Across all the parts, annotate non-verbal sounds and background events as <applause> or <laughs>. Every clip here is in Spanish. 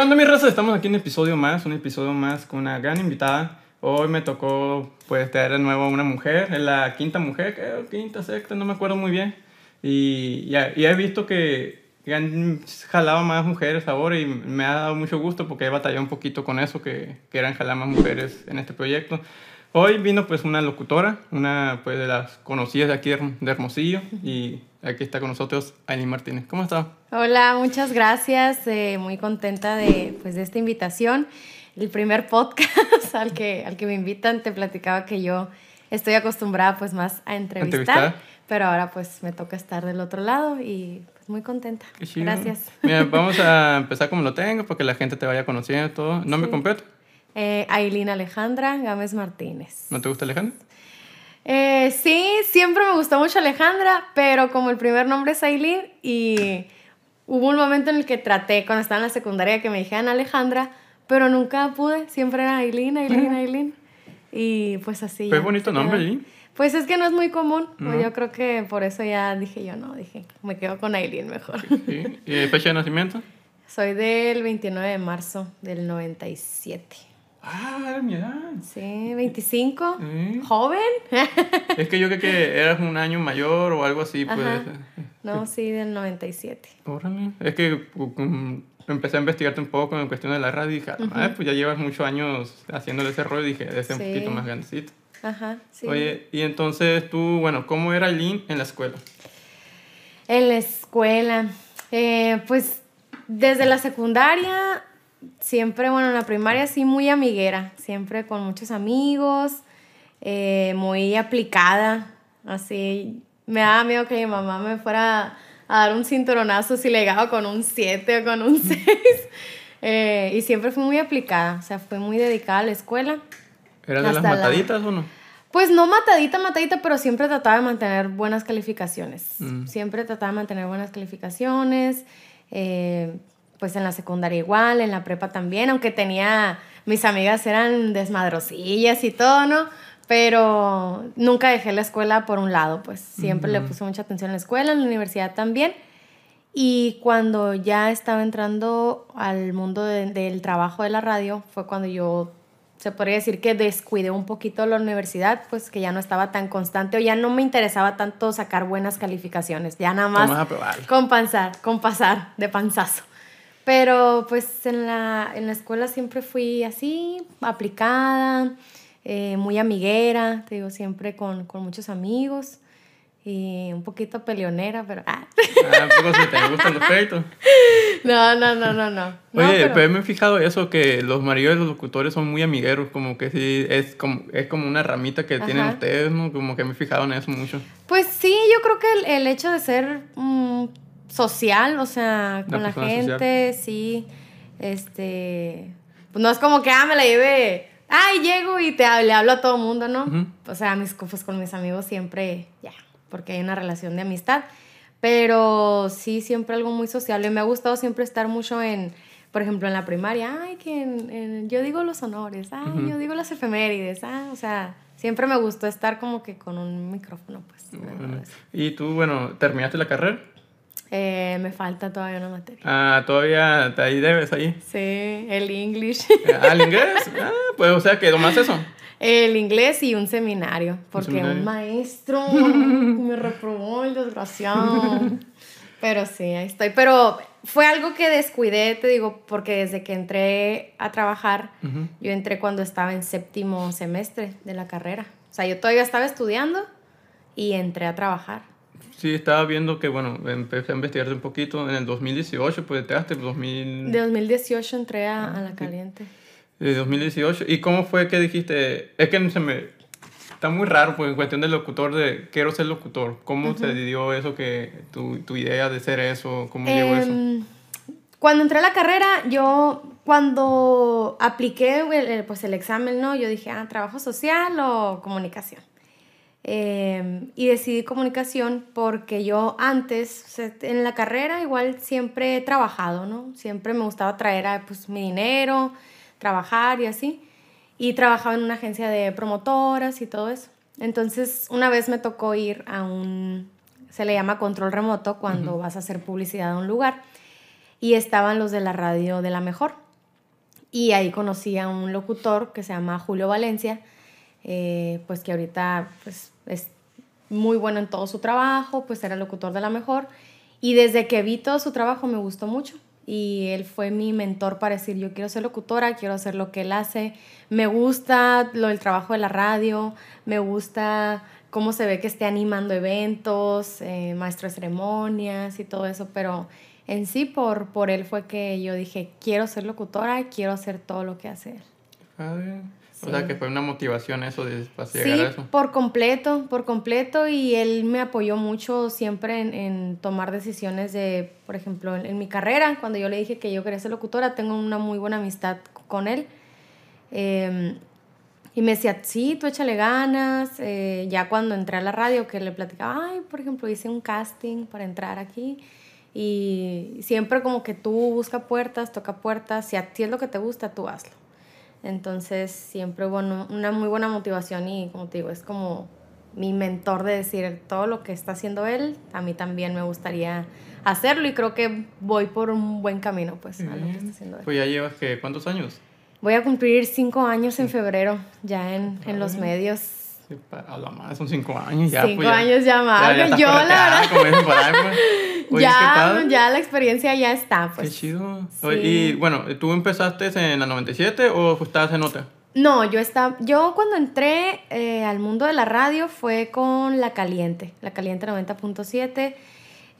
¿Qué onda, mi raza? Estamos aquí en un episodio más, un episodio más con una gran invitada. Hoy me tocó, pues, traer de nuevo a una mujer, es la quinta mujer, creo, quinta, sexta, no me acuerdo muy bien. Y, ya y he visto que, que han jalado más mujeres ahora y me ha dado mucho gusto porque he batallado un poquito con eso, que, que eran jalar más mujeres en este proyecto. Hoy vino pues una locutora, una pues de las conocidas de aquí de Hermosillo y aquí está con nosotros Aileen Martínez. ¿Cómo está? Hola, muchas gracias. eh, muy contenta de, pues, de esta invitación. El primer podcast <laughs> al que, al que me invitan, te platicaba que yo estoy acostumbrada pues más a entrevistar, ¿Entrevistar? pero ahora pues me toca estar del otro lado y pues muy contenta. Gracias. <laughs> Mira, <laughs> vamos a empezar como lo tengo porque la gente te vaya conociendo todo. ¿Nombre Sí. completo? Eh, Alejandra Gámez Martínez. ¿No te gusta Alejandro? Eh, sí, siempre me gustó mucho Alejandra, pero como el primer nombre es Ailín y hubo un momento en el que traté cuando estaba en la secundaria que me dijeran Alejandra, pero nunca pude, siempre era Ailín, Ailín, Ailín. Y pues así. Ya bonito nombre. Aileen. Pues es que no es muy común, No. yo creo que por eso ya dije yo no, dije, me quedo con Ailín mejor. Sí. ¿Y fecha de nacimiento? <laughs> Soy del 29 de marzo del 97. Ah, era mi edad. Sí, 25. Sí. ¿Joven? Es que yo creo que eras un año mayor o algo así, pues. Ajá. No, sí, del 97. Órale. Es que um, empecé a investigarte un poco en cuestión de la radio y dije, ah, pues ya llevas muchos años haciéndole ese rollo y dije, debe ser un Sí. poquito más grandecito. Ajá, sí. Oye, y entonces tú, bueno, ¿cómo era Aileen en la escuela? En la escuela, eh, pues desde la secundaria, siempre, bueno, en la primaria sí muy amiguera, siempre con muchos amigos, eh, muy aplicada, así. Me daba miedo que mi mamá me fuera a dar un cinturonazo si le llegaba con un 7 o con un <laughs> 6. y siempre fui muy aplicada, o sea, fui muy dedicada a la escuela. ¿Eras de las Hasta la- mataditas o no? Pues no matadita, matadita, pero siempre trataba de mantener buenas calificaciones. Mm. Siempre trataba de mantener buenas calificaciones. eh, pues en la secundaria igual, en la prepa también, aunque tenía, mis amigas eran desmadrosillas y todo, ¿no? Pero nunca dejé la escuela por un lado, pues siempre le puse mucha atención en la escuela, en la universidad también. Y cuando ya estaba entrando al mundo de- del trabajo de la radio, fue cuando yo, se podría decir que descuidé un poquito la universidad, pues que ya no estaba tan constante o ya no me interesaba tanto sacar buenas calificaciones, ya nada a más con pasar, con pasar de panzazo. Pero pues en la, en la escuela siempre fui así, aplicada, eh, muy amiguera, te digo, siempre con, con muchos amigos y un poquito peleonera, pero... ah. Ah, poco si te gustan los peitos. No, no, no, no, no. No, Oye, pero- pero... me he fijado eso, que los maridos de los locutores son muy amigueros, como que sí, es como, es como una ramita que tienen Ajá. ustedes, ¿no? Como que me he fijado en eso mucho. Pues sí, yo creo que el, el hecho de ser mm, social, o sea, con la gente, sí, este, pues no es como que, ah, me la lleve, ay, llego y te le hablo a todo el mundo, ¿no? O sea, mis, pues con mis amigos siempre, ya, porque hay una relación de amistad, pero sí, siempre algo muy sociable. Me ha gustado siempre estar mucho en, por ejemplo, en la primaria, ay, que en- en- yo digo los honores, ay, yo digo las efemérides, ah, o sea, siempre me gustó estar como que con un micrófono, pues. Bueno, Y tú, bueno, ¿terminaste la carrera? Eh, me falta todavía una materia. Ah, todavía te ahí debes ahí. Sí, el English. Ah, ¿el inglés? <laughs> Ah, pues, o sea, que más eso. El inglés y un seminario, porque seminario. un maestro <laughs> me reprobó el desgraciado. Pero sí, ahí estoy. Pero fue algo que descuidé, te digo, porque desde que entré a trabajar, yo entré cuando estaba en séptimo semestre de la carrera. O sea, yo todavía estaba estudiando y entré a trabajar. Sí, estaba viendo que, bueno, empecé a investigarte un poquito. En el 2018, pues, te daste 2000... De 2018 entré a, Ah, a la caliente. De 2018. ¿Y cómo fue que dijiste? Es que se me... Está muy raro, pues, en cuestión del locutor, de quiero ser locutor. ¿Cómo se dio eso, que tu, tu idea de ser eso? ¿Cómo llegó eso? Em, Cuando entré a la carrera, yo cuando apliqué el, el, pues el examen, ¿no? Yo dije, ah, trabajo social o comunicación. Em, y decidí comunicación porque yo antes, en la carrera igual siempre he trabajado, ¿no? Siempre me gustaba traer a, pues, mi dinero, trabajar y así. Y trabajaba en una agencia de promotoras y todo eso. Entonces, una vez me tocó ir a un, se le llama control remoto cuando vas a hacer publicidad a un lugar. Y estaban los de la radio de la mejor. y ahí conocí a un locutor que se llama Julio Valencia, eh, pues que ahorita pues, es muy bueno en todo su trabajo, pues era locutor de la mejor. Y desde que vi todo su trabajo me gustó mucho. Y él fue mi mentor para decir, yo quiero ser locutora, quiero hacer lo que él hace. Me gusta lo del trabajo de la radio, me gusta cómo se ve que esté animando eventos, eh, maestro de ceremonias y todo eso, pero en sí por, por él fue que yo dije, quiero ser locutora, quiero hacer todo lo que hace él. O sea, que fue una motivación eso de para llegar a eso. Por completo, por completo. Y él me apoyó mucho siempre en, en tomar decisiones de, por ejemplo, en, mi carrera. Cuando yo le dije que yo quería ser locutora, tengo una muy buena amistad con él. Em, y me decía, sí, tú échale ganas. Eh, ya cuando entré a la radio, que le platicaba, ay, por ejemplo, hice un casting para entrar aquí. Y siempre como que tú busca puertas, toca puertas. Si a ti es lo que te gusta, tú hazlo. Entonces siempre hubo una muy buena motivación y como te digo, es como mi mentor de decir todo lo que está haciendo él, a mí también me gustaría hacerlo y creo que voy por un buen camino pues a lo que está haciendo él. Pues ya llevas que, ¿cuántos años? Voy a cumplir cinco años en febrero, ya en, en los medios. a la madre, son cinco años ya. Cinco pues años ya más. yo la verdad. Como dicen por ahí, pues ya, ya la experiencia ya está, pues. Qué chido. Y bueno, ¿tú empezaste en la 97 o estabas en otra? No, yo estaba, yo cuando entré eh, al mundo de la radio fue con La Caliente, La Caliente 90.7.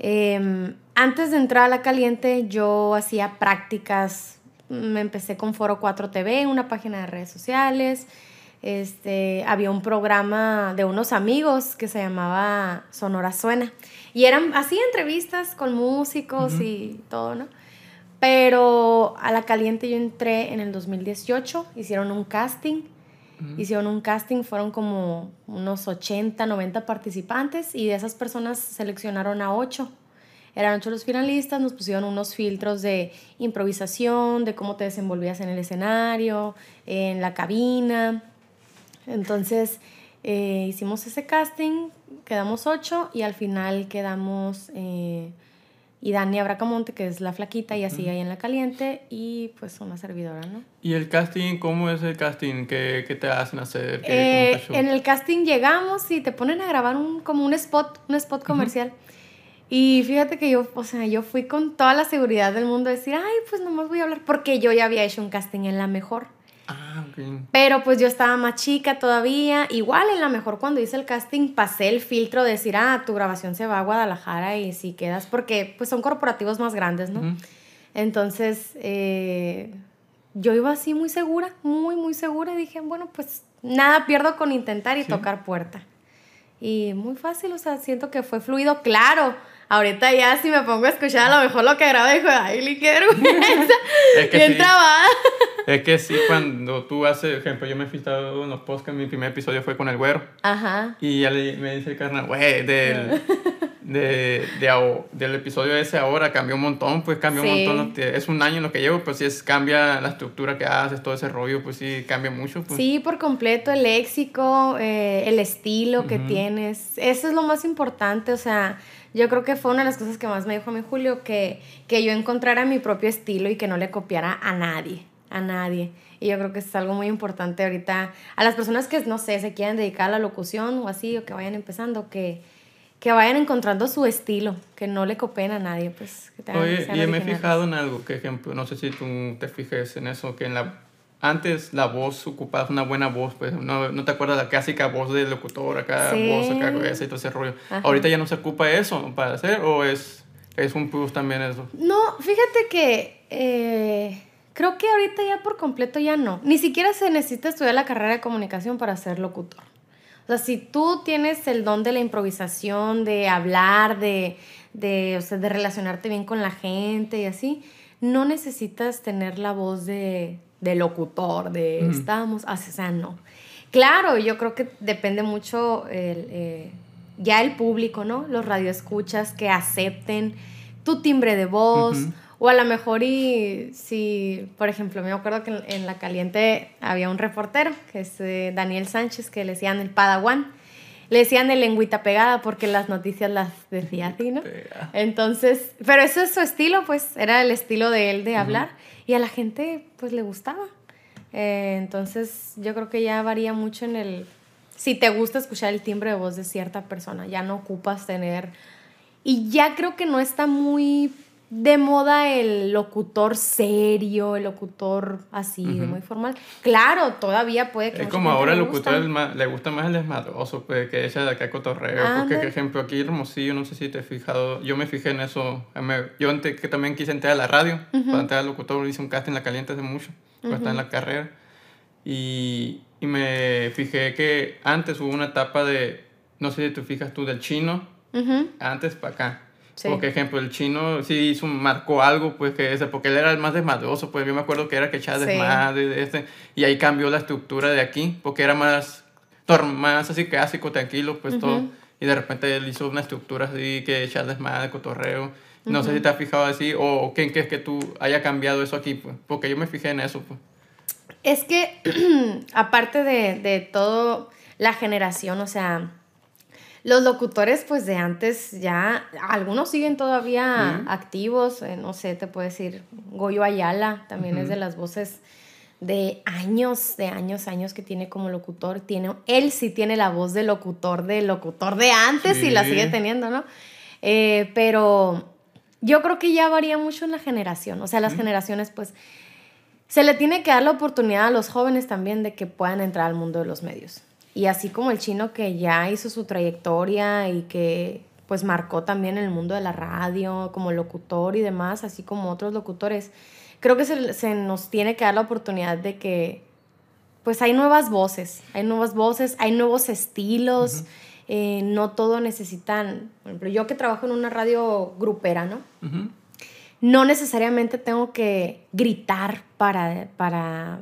Em, antes de entrar a La Caliente yo hacía prácticas, me empecé con Foro 4 TV, una página de redes sociales. Este, había un programa de unos amigos que se llamaba Sonora Suena. Y eran así entrevistas con músicos y todo, ¿no? Pero a la caliente yo entré en el 2018, hicieron un casting. Hicieron un casting, fueron como unos 80, 90 participantes y de esas personas seleccionaron a 8. Eran 8 los finalistas, nos pusieron unos filtros de improvisación, de cómo te desenvolvías en el escenario, en la cabina. Entonces, eh, hicimos ese casting, quedamos ocho y al final quedamos eh, y Dani Abracamonte, que es la flaquita y así ahí en la caliente, y pues una servidora, ¿no? ¿Y el casting, cómo es el casting? ¿Qué, qué te hacen hacer? Eh, en el casting llegamos y te ponen a grabar un, como un spot, un spot comercial. Y fíjate que yo, o sea, yo fui con toda la seguridad del mundo a decir, ay, pues nomás voy a hablar, porque yo ya había hecho un casting en la mejor. Ah, Pero pues yo estaba más chica todavía. Igual en la mejor cuando hice el casting pasé el filtro de decir, ah, tu grabación se va a Guadalajara y si quedas, porque pues son corporativos más grandes, ¿no? Entonces, eh, yo iba así muy segura, muy, muy segura. Y dije, bueno, pues nada pierdo con intentar y tocar puerta. Y muy fácil, o sea, siento que fue fluido, claro Ahorita ya si me pongo a escuchar a lo mejor lo que grabo dijo, ay, <laughs> <laughs> que Bien sí, <laughs> Es que sí, cuando tú haces, ejemplo, yo me he fijado en los podcasts, mi primer episodio fue con el güero. Ajá. Y ya le, me dice el carnal, güey, del, <laughs> de, de, del episodio ese ahora cambió un montón, pues cambió un montón. Es un año en lo que llevo, pues sí, es, cambia la estructura que haces, todo ese rollo, pues sí, cambia mucho. Pues. Sí, por completo, el léxico, eh, el estilo que tienes, eso es lo más importante, o sea yo creo que fue una de las cosas que más me dijo a mí Julio, que, que yo encontrara mi propio estilo y que no le copiara a nadie, a nadie. Y yo creo que es algo muy importante ahorita a las personas que, no sé, se quieren dedicar a la locución o así, o que vayan empezando, que, que vayan encontrando su estilo, que no le copien a nadie, pues. Que Oye, y me he fijado en algo, que ejemplo, no sé si tú te fijes en eso, que en la antes la voz ocupaba una buena voz, pues no, no te acuerdas la clásica voz del locutor, acá voz, acá esa y todo ese rollo. Ahorita ya no se ocupa eso para hacer o es, es un plus también eso. No, fíjate que eh, creo que ahorita ya por completo ya no. Ni siquiera se necesita estudiar la carrera de comunicación para ser locutor. O sea, si tú tienes el don de la improvisación, de hablar, de, de, o sea, de relacionarte bien con la gente y así, no necesitas tener la voz de de locutor, de estamos, o sea, no. Claro, yo creo que depende mucho el, eh, ya el público, ¿no? Los radioescuchas que acepten tu timbre de voz. O a lo mejor y si, por ejemplo, me acuerdo que en, La Caliente había un reportero, que es eh, Daniel Sánchez, que le decían el Padawan. le decían el lengüita pegada porque las noticias las decía así, ¿no? Entonces, pero ese es su estilo, pues, era el estilo de él de hablar y a la gente, pues, le gustaba. Eh, entonces, yo creo que ya varía mucho en el... Si te gusta escuchar el timbre de voz de cierta persona, ya no ocupas tener... Y ya creo que no está muy de moda el locutor serio, el locutor así, muy formal. Claro, todavía puede que... Es como ahora el locutor le gusta más el desmadroso, pues, que ella de acá cotorreo. porque, por ejemplo, aquí Hermosillo, no sé si te has fijado, yo me fijé en eso. Yo antes que también quise entrar a la radio, para entrar al locutor, hice un casting en la caliente hace mucho, cuando estaba en la carrera. Y, y me fijé que antes hubo una etapa de, no sé si te fijas tú, del chino, antes para acá por ejemplo, el chino sí hizo, marcó algo, pues, que ese, porque él era el más desmadroso, pues yo me acuerdo que era que echaba desmadre, de este, y ahí cambió la estructura de aquí, porque era más, más así clásico, tranquilo, pues todo, y de repente él hizo una estructura así, que echaba desmadre, cotorreo, no sé si te has fijado así, o qué es que tú haya cambiado eso aquí, pues, porque yo me fijé en eso, pues. Es que, <clears throat> aparte de, de todo, la generación, o sea, los locutores, pues de antes ya, algunos siguen todavía activos, eh, no sé, te puedo decir, Goyo Ayala también es de las voces de años, de años, años que tiene como locutor. Tiene, él sí tiene la voz de locutor, de locutor de antes y la sigue teniendo, ¿no? Eh, pero yo creo que ya varía mucho en la generación, o sea, las generaciones, pues, se le tiene que dar la oportunidad a los jóvenes también de que puedan entrar al mundo de los medios. Y así como el chino que ya hizo su trayectoria y que pues marcó también el mundo de la radio como locutor y demás, así como otros locutores, creo que se, nos tiene que dar la oportunidad de que pues hay nuevas voces, hay nuevas voces, hay nuevos estilos, eh, no todo necesitan, por ejemplo, yo que trabajo en una radio grupera, ¿no? No necesariamente tengo que gritar para, para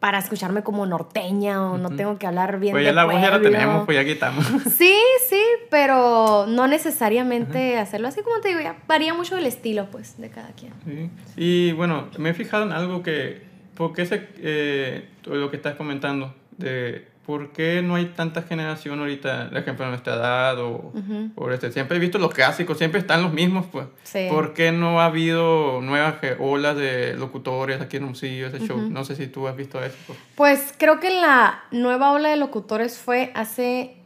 para escucharme como norteña o no tengo que hablar bien pues ya la voz ya la tenemos, pues ya quitamos. <laughs> Sí, sí, pero no necesariamente hacerlo así como te digo, ya varía mucho el estilo pues de cada quien. Sí. Y bueno, me he fijado en algo que, porque ese, eh, lo que estás comentando, de ¿por qué no hay tanta generación ahorita, por ejemplo, en nuestra edad o, este? Siempre he visto los clásicos, siempre están los mismos, pues. ¿Por qué no ha habido nuevas olas de locutores aquí en Hermosillo, ese show? No sé si tú has visto eso. Pues. pues creo que la nueva ola de locutores fue hace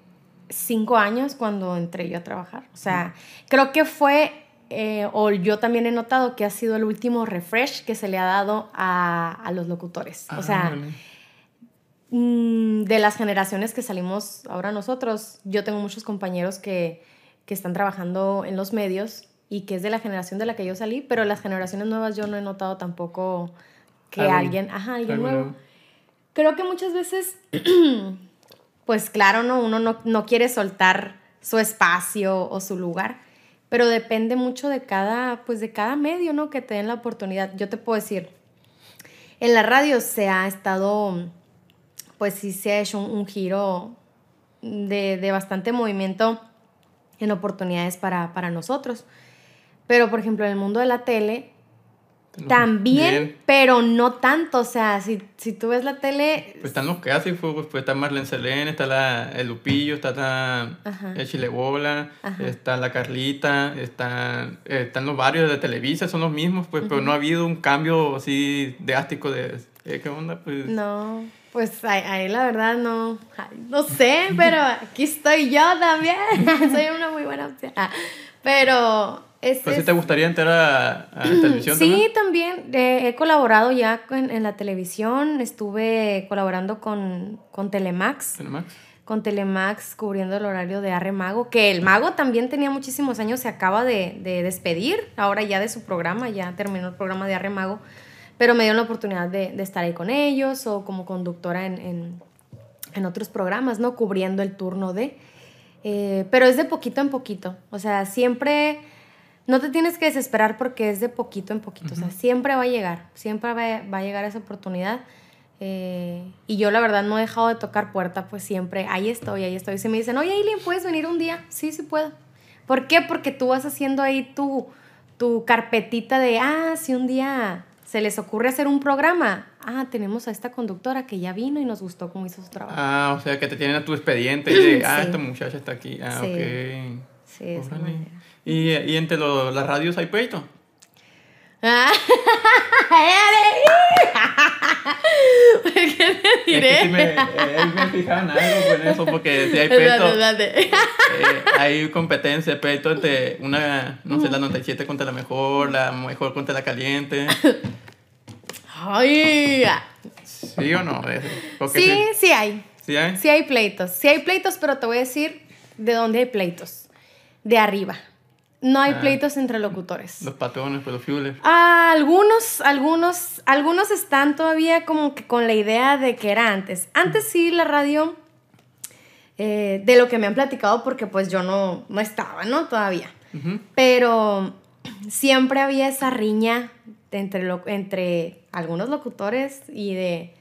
cinco años cuando entré yo a trabajar. O sea, creo que fue eh, o yo también he notado que ha sido el último refresh que se le ha dado a, a los locutores. o sea, ah, Mm, de las generaciones que salimos ahora nosotros, yo tengo muchos compañeros que, que están trabajando en los medios y que es de la generación de la que yo salí, pero las generaciones nuevas yo no he notado tampoco que alguien, ajá, alguien nuevo. Creo que muchas veces, <clears throat> pues claro, no, uno no, no quiere soltar su espacio o su lugar, pero depende mucho de cada, pues de cada medio, ¿no? Que te den la oportunidad. Yo te puedo decir, en la radio se ha estado pues sí se ha hecho un, giro de, bastante movimiento en oportunidades para, nosotros. Pero, por ejemplo, en el mundo de la tele, también, pero no tanto. O sea, si, tú ves la tele. Pues están los clásicos, pues, pues está Marlene Selene, está la, el Lupillo, está el Chilebola, está la Carlita, está, están los varios de Televisa, son los mismos, pues, pero no ha habido un cambio así drástico de. Eh, ¿Qué onda? Pues. No. Pues ahí, la verdad no, no sé, pero aquí estoy yo también. <laughs> Soy una muy buena opción. Ah, pero... Es, ¿Pues si te gustaría entrar a, a televisión Sí, también. Eh, he colaborado ya en, la televisión. Estuve colaborando con, con Telemax. Telemax. Con Telemax cubriendo el horario de Arre Mago, que el Mago también tenía muchísimos años, se acaba de, de despedir, ahora ya de su programa, ya terminó el programa de Arre Mago pero me dieron la oportunidad de, de estar ahí con ellos o como conductora en, en, en otros programas, ¿no? Cubriendo el turno de... Eh, pero es de poquito en poquito, o sea, siempre... No te tienes que desesperar porque es de poquito en poquito, o sea, siempre va a llegar, siempre va, va a llegar esa oportunidad. Eh, y yo la verdad no he dejado de tocar puerta, pues siempre, ahí estoy, ahí estoy. Si me dicen, oye, Aileen, ¿puedes venir un día? Sí, sí puedo. ¿Por qué? Porque tú vas haciendo ahí tu, tu carpetita de, ah, si un día se les ocurre hacer un programa, ah, tenemos a esta conductora que ya vino y nos gustó cómo hizo su trabajo. Ah, o sea, que te tienen a tu expediente y de, ah, esta muchacha está aquí. Ah, Sí. ok. Sí, esa Órale. manera. ¿Y, y entre lo- las radios hay pleito? Ah, <laughs> ¿Por qué te Es que diré? sí me, eh, me fijaban algo con eso, porque si hay espérate. eh, hay competencia, pleito entre una, no sé, la 97 contra la mejor, la mejor contra la caliente. Ay, ¿Sí o no? Porque sí, sí hay. ¿Sí hay? Sí hay pleitos. Sí hay pleitos, pero te voy a decir de dónde hay pleitos. De arriba. No hay Ah. pleitos entre locutores. Los patrones, pues los fuelers. Ah, algunos, algunos, algunos están todavía como que con la idea de que era antes. Antes sí la radio, eh, de lo que me han platicado, porque pues yo no, no estaba, ¿no? Todavía. Pero siempre había esa riña entre, lo- entre algunos locutores y de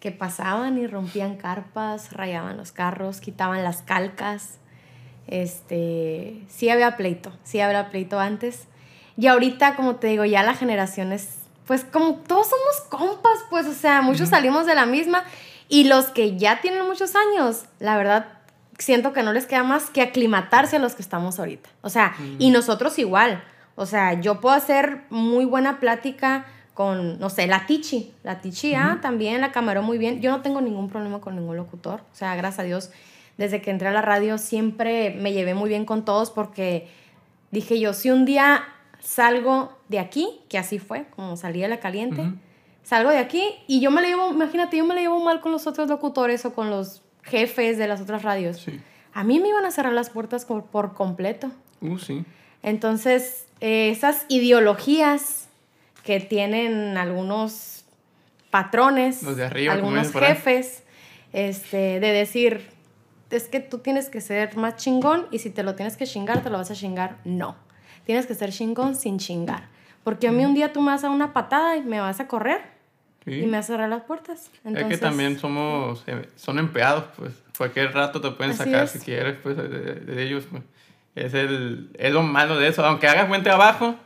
que pasaban y rompían carpas, rayaban los carros, quitaban las calcas. Este, sí había pleito, sí había pleito antes. Y ahorita, como te digo, ya la generación es, pues como todos somos compas, pues, o sea, muchos salimos de la misma. Y los que ya tienen muchos años, la verdad, siento que no les queda más que aclimatarse a los que estamos ahorita. O sea, y nosotros igual. O sea, yo puedo hacer muy buena plática con, no sé, la Tichi. La Tichi, ah, también la camaró muy bien. Yo no tengo ningún problema con ningún locutor. O sea, gracias a Dios, desde que entré a la radio siempre me llevé muy bien con todos porque dije yo, si un día salgo de aquí, que así fue, como salí de la caliente, salgo de aquí y yo me la llevo, imagínate, yo me la llevo mal con los otros locutores o con los jefes de las otras radios. Sí. A mí me iban a cerrar las puertas por, por completo. Uh, sí. Entonces, eh, esas ideologías que tienen algunos patrones, Los de arriba, como algunos jefes, este, de decir, es que tú tienes que ser más chingón y si te lo tienes que chingar, te lo vas a chingar. No, tienes que ser chingón sin chingar. Porque a mí un día tú me vas a una patada y me vas a correr Sí. y me vas a cerrar las puertas. es que Entonces, también somos, eh, son empleados, pues. Cualquier rato te pueden sacar es. si quieres, pues, de ellos. pues. Es, el, es lo malo de eso. Aunque hagas buen trabajo,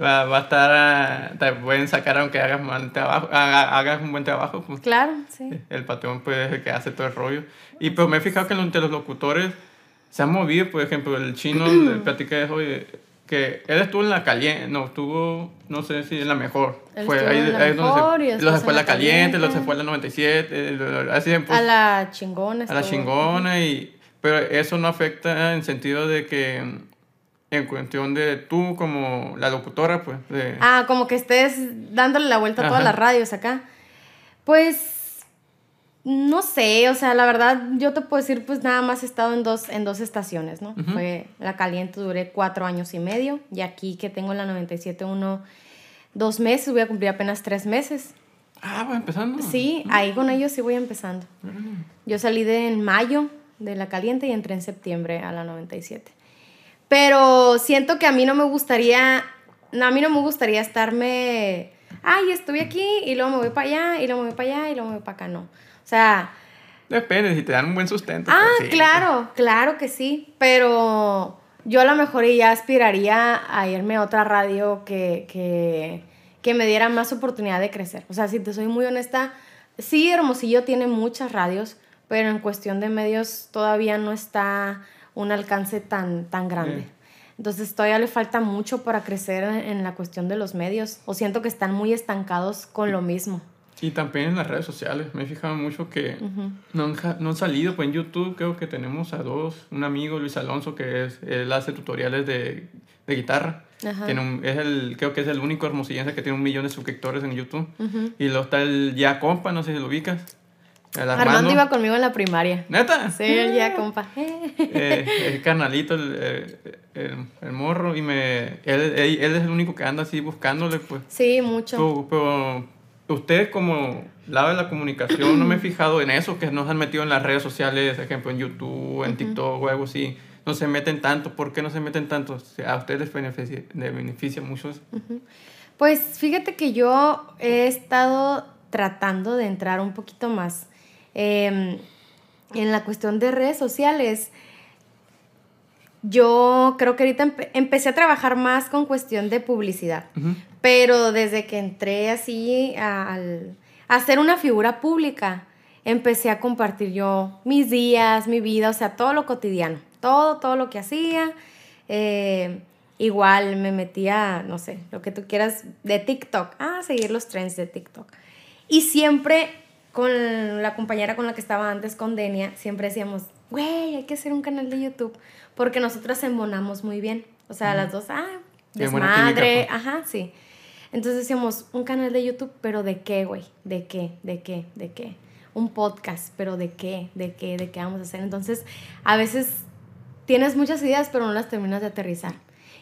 va, va a estar, ah, te pueden sacar aunque hagas mal trabajo, haga- hagas un buen trabajo, pues. Claro, sí. El patrón pues es el que hace todo el rollo. Y pues me he fijado que entre los locutores se han movido, por ejemplo, el chino le platica de <clears throat> eso, y- que él estuvo en la caliente, no, estuvo, no sé si en la mejor. Él fue estuvo en la donde mejor y se, luego se fue a la la caliente, luego se caliente. fue a la 97, eh, así pues, a la chingona. a la chingona y pero eso no afecta en sentido de que en cuestión de tú como la locutora pues de Ah, como que estés dándole la vuelta a todas Ajá. las radios acá. Pues no sé, o sea, la verdad yo te puedo decir, pues nada más he estado en dos, en dos estaciones, ¿no? Fue la caliente, duré cuatro años y medio, y aquí que tengo en la 97 uno, dos meses, voy a cumplir apenas tres meses. ah, va empezando. Sí, ahí con ellos sí voy empezando. Yo salí de en mayo de la caliente y entré en septiembre a la 97. Pero siento que a mí no me gustaría, no, a mí no me gustaría estarme, ay, estoy aquí y luego me voy para allá y luego me voy para allá y luego me voy para acá, no. O sea, Depende, si te dan un buen sustento. ah, pues, sí. claro, claro que sí, pero yo a lo mejor ya aspiraría a irme a otra radio que, que, que me diera más oportunidad de crecer. O sea, si te soy muy honesta, sí, Hermosillo tiene muchas radios, pero en cuestión de medios todavía no está un alcance tan, tan grande. Entonces todavía le falta mucho para crecer en, la cuestión de los medios. O siento que están muy estancados con lo mismo. Y también en las redes sociales. Me he fijado mucho que no, han, no han salido. Pues en YouTube creo que tenemos a dos. Un amigo, Luis Alonso, que es, él hace tutoriales de, de guitarra. Tiene un- es el, creo que es el único hermosillense que tiene un millón de suscriptores en YouTube. Y luego está el Ya Compa, no sé si lo ubicas. Armando. Armando. iba conmigo en la primaria. ¿Neta? Sí, ya, compa. Eh, el carnalito, el, el, morro. Y me, él, él, él es el único que anda así buscándole, pues. Sí, mucho. Pero, pero usted como lado de la comunicación, no me he <clears throat> fijado en eso, que no se han metido en las redes sociales, por ejemplo en YouTube, en TikTok o algo así. No se meten tanto. ¿Por qué no se meten tanto? O sea, a ustedes les beneficia, les beneficia mucho. eso. Pues fíjate que yo he estado tratando de entrar un poquito más eh, en la cuestión de redes sociales. yo creo que ahorita empecé a trabajar más con cuestión de publicidad, pero desde que entré así al, a ser una figura pública, empecé a compartir yo mis días, mi vida, o sea, todo lo cotidiano, todo, todo lo que hacía. Eh, igual me metía, no sé, lo que tú quieras de TikTok, ah, seguir los trends de TikTok. Y siempre con la compañera con la que estaba antes, con Denia, siempre decíamos, güey, hay que hacer un canal de YouTube, porque nosotras embonamos muy bien. O sea, las dos, ah, desmadre, pues. ajá, sí. Entonces decíamos, un canal de YouTube, pero ¿de qué, güey? ¿De qué? ¿De qué? ¿De qué? Un podcast, pero ¿de qué? ¿De qué? ¿De qué vamos a hacer? Entonces, a veces tienes muchas ideas, pero no las terminas de aterrizar.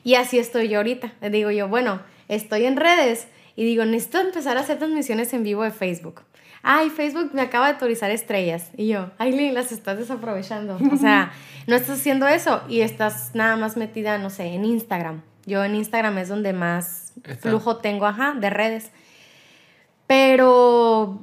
Y así estoy yo ahorita. Digo yo, bueno, estoy en redes y digo, necesito empezar a hacer transmisiones en vivo de Facebook ay, Facebook me acaba de autorizar estrellas. Y yo, ay, las estás desaprovechando. O sea, <laughs> no estás haciendo eso y estás nada más metida, no sé, en Instagram. Yo en Instagram es donde más flujo tengo, ajá, de redes. Pero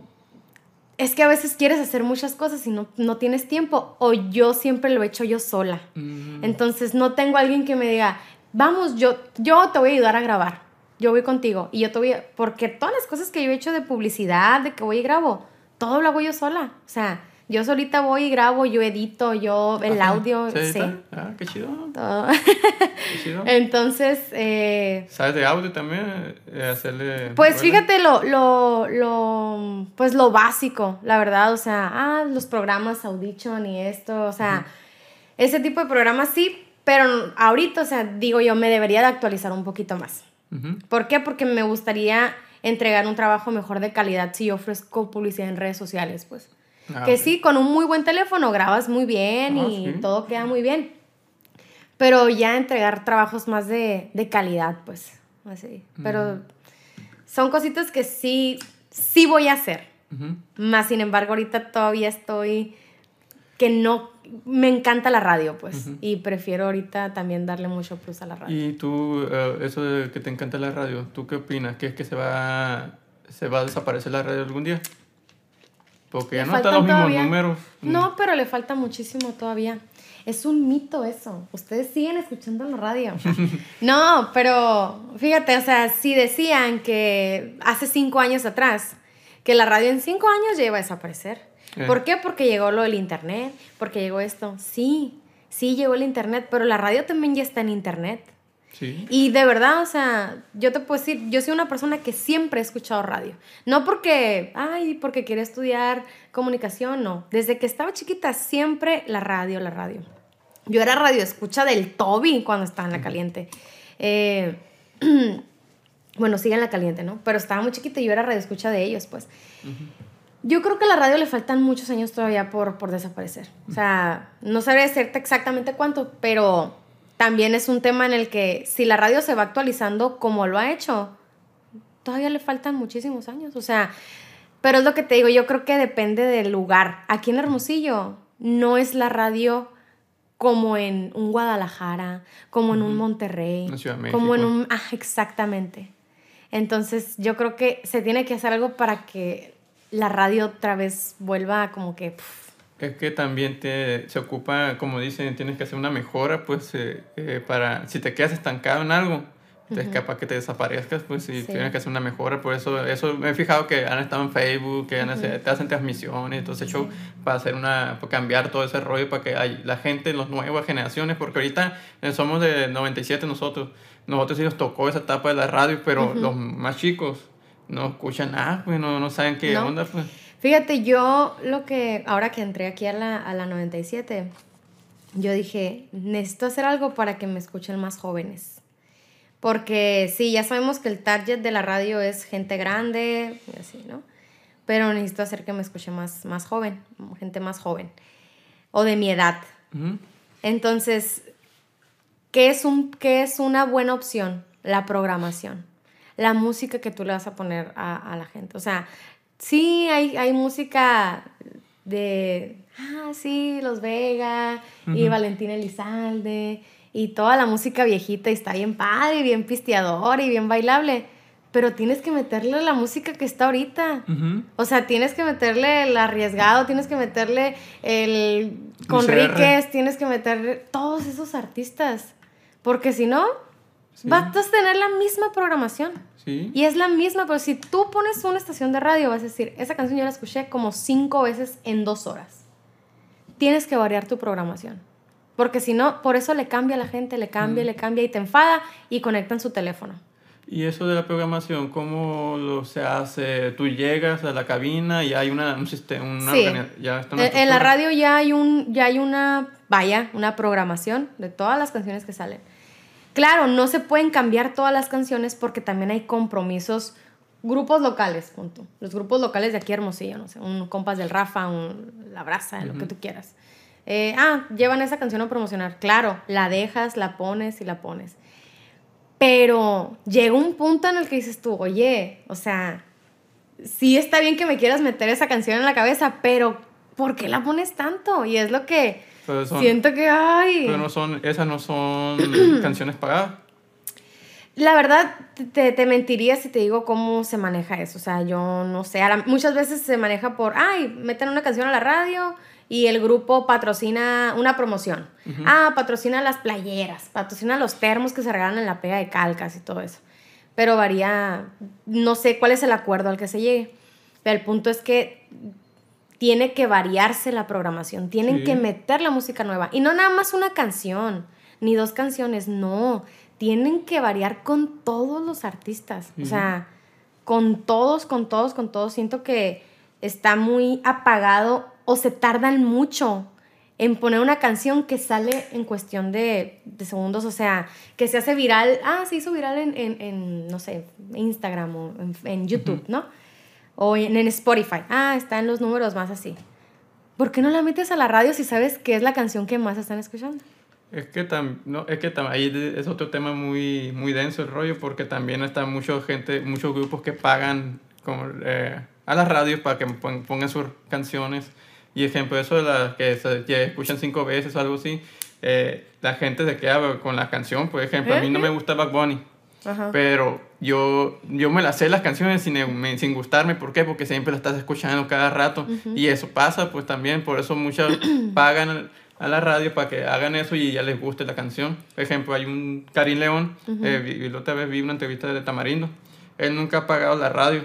es que a veces quieres hacer muchas cosas y no, no tienes tiempo. O yo siempre lo he hecho yo sola. Mm. Entonces no tengo alguien que me diga, vamos, yo, yo te voy a ayudar a grabar yo voy contigo y yo te voy a... Porque todas las cosas que yo he hecho de publicidad, de que voy y grabo, todo lo hago yo sola. O sea, yo solita voy y grabo, yo edito, yo el audio, sí. Ah, qué chido. Todo. qué chido. <laughs> Entonces... Eh, ¿Sabes de audio también? Eh, hacerle... Pues fíjate lo, lo, lo, pues lo básico, la verdad. O sea, ah, los programas Audition y esto, o sea, ese tipo de programas sí, pero ahorita, o sea, digo yo, me debería de actualizar un poquito más. ¿Por qué? Porque me gustaría entregar un trabajo mejor de calidad si yo ofrezco publicidad en redes sociales, pues. Ah, que sí, con un muy buen teléfono grabas muy bien ah, y todo queda muy bien. Pero ya entregar trabajos más de, calidad, pues. Así. Pero son cositas que sí, sí voy a hacer. Más sin embargo, ahorita todavía estoy que no me encanta la radio, pues, y prefiero ahorita también darle mucho plus a la radio. Y tú, eh, eso de que te encanta la radio, ¿tú qué opinas? ¿Qué es que se va, se va a desaparecer la radio algún día? Porque ya no están los mismos números. No, pero le falta muchísimo todavía. Es un mito eso. Ustedes siguen escuchando la radio. <laughs> no, pero fíjate, o sea, si decían que hace cinco años atrás, que la radio en cinco años ya iba a desaparecer eh. ¿Por qué? Porque llegó lo del internet, porque llegó esto. Sí, sí llegó el internet, pero la radio también ya está en internet. Sí. Y de verdad, o sea, yo te puedo decir, yo soy una persona que siempre he escuchado radio. No porque, ay, porque quiere estudiar comunicación, no. Desde que estaba chiquita, siempre la radio, la radio. Yo era radio escucha del Toby cuando estaba en la caliente. Eh, <clears throat> bueno, sigue en la caliente, ¿no? Pero estaba muy chiquita y yo era radio escucha de ellos, pues. Yo creo que a la radio le faltan muchos años todavía por, por desaparecer. O sea, no sabría decirte exactamente cuánto, pero también es un tema en el que si la radio se va actualizando como lo ha hecho, todavía le faltan muchísimos años. O sea, pero es lo que te digo, yo creo que depende del lugar. Aquí en Hermosillo no es la radio como en un Guadalajara, como en un Monterrey, como en un... Ah, exactamente. Entonces yo creo que se tiene que hacer algo para que la radio otra vez vuelva como que... Es que también te, se ocupa, como dicen, tienes que hacer una mejora, pues, eh, eh, para, si te quedas estancado en algo, te es capaz que te desaparezcas, pues, si tienes que hacer una mejora, por eso, eso me he fijado que han estado en Facebook, que han, te hacen transmisiones, entonces show para hacer una, para cambiar todo ese rollo, para que hay, la gente, las nuevas generaciones, porque ahorita eh, somos de 97 nosotros, nosotros sí nos tocó esa etapa de la radio, pero los más chicos, no escuchan nada, pues no, no saben qué onda, pues. Fíjate, yo lo que, ahora que entré aquí a la, a la 97, yo dije, necesito hacer algo para que me escuchen más jóvenes. Porque sí, ya sabemos que el target de la radio es gente grande, y así, ¿no? Pero necesito hacer que me escuche más, más joven, gente más joven. O de mi edad. Entonces, ¿qué es, un, ¿qué es una buena opción? La programación la música que tú le vas a poner a, la gente. O sea, sí hay, hay música de, ah, sí, Los Vega y Valentín Elizalde y toda la música viejita y está bien padre y bien pisteador y bien bailable. pero tienes que meterle la música que está ahorita. O sea, tienes que meterle el arriesgado, tienes que meterle el. Conríquez, tienes que meterle todos esos artistas. Porque si no, Sí. vas a tener la misma programación. Sí. Y es la misma, pero si tú pones una estación de radio, vas a decir, esa canción yo la escuché como cinco veces en dos horas. Tienes que variar tu programación. Porque si no, por eso le cambia a la gente, le cambia, le cambia y te enfada y conectan su teléfono. Y eso de la programación, ¿cómo lo se hace? Tú llegas a la cabina y hay una, un sistema, una Sí. ya está una En, la radio ya hay, un, ya hay una, vaya, una programación de todas las canciones que salen. Claro, no se pueden cambiar todas las canciones porque también hay compromisos, grupos locales, punto. Los grupos locales de aquí Hermosillo, no sé, un compas del Rafa, un La Brasa, lo que tú quieras. Eh, ah, llevan esa canción a promocionar. Claro, la dejas, la pones y la pones. Pero llega un punto en el que dices tú, oye, o sea, sí está bien que me quieras meter esa canción en la cabeza, pero ¿por qué la pones tanto? Y es lo que Pero son- siento que, ay, Pero no son, esas no son <clears throat> canciones pagadas. la verdad te, te mentiría si te digo cómo se maneja eso. O sea, yo no sé, la- muchas veces se maneja por, ay, meten una canción a la radio y el grupo patrocina una promoción. Ah, patrocina las playeras, patrocina los termos que se regalan en la pega de calcas y todo eso. Pero varía, no sé cuál es el acuerdo al que se llegue. Pero el punto es que tiene que variarse la programación, tienen Sí. que meter la música nueva. Y no nada más una canción, ni dos canciones, no. Tienen que variar con todos los artistas. O sea, con todos, con todos, con todos. Siento que está muy apagado o se tardan mucho en poner una canción que sale en cuestión de, de segundos, o sea, que se hace viral, ah, se hizo viral en, en, en, no sé, Instagram o en, en YouTube, ¿no? O en, en Spotify, ah, está en los números más así. ¿Por qué no la metes a la radio si sabes que es la canción que más están escuchando? Es que, tam, no, es que tam- ahí es otro tema muy, muy denso el rollo, porque también está mucha gente, muchos grupos que pagan como, eh, a las radios para que pon- pongan sus canciones. Y ejemplo, eso de las que, se, que escuchan cinco veces o algo así, eh, la gente se queda con la canción. Por ejemplo, a mí no me gusta Bad Bunny, Ajá. pero yo, yo me las sé las canciones sin, me- sin gustarme. ¿Por qué? Porque siempre las estás escuchando cada rato. Y eso pasa, pues también, por eso muchos <clears throat> pagan a la radio para que hagan eso y ya les guste la canción. Por ejemplo, hay un Karim León, eh, vi- la otra vez vi una entrevista de Tamarindo. Él nunca ha pagado la radio.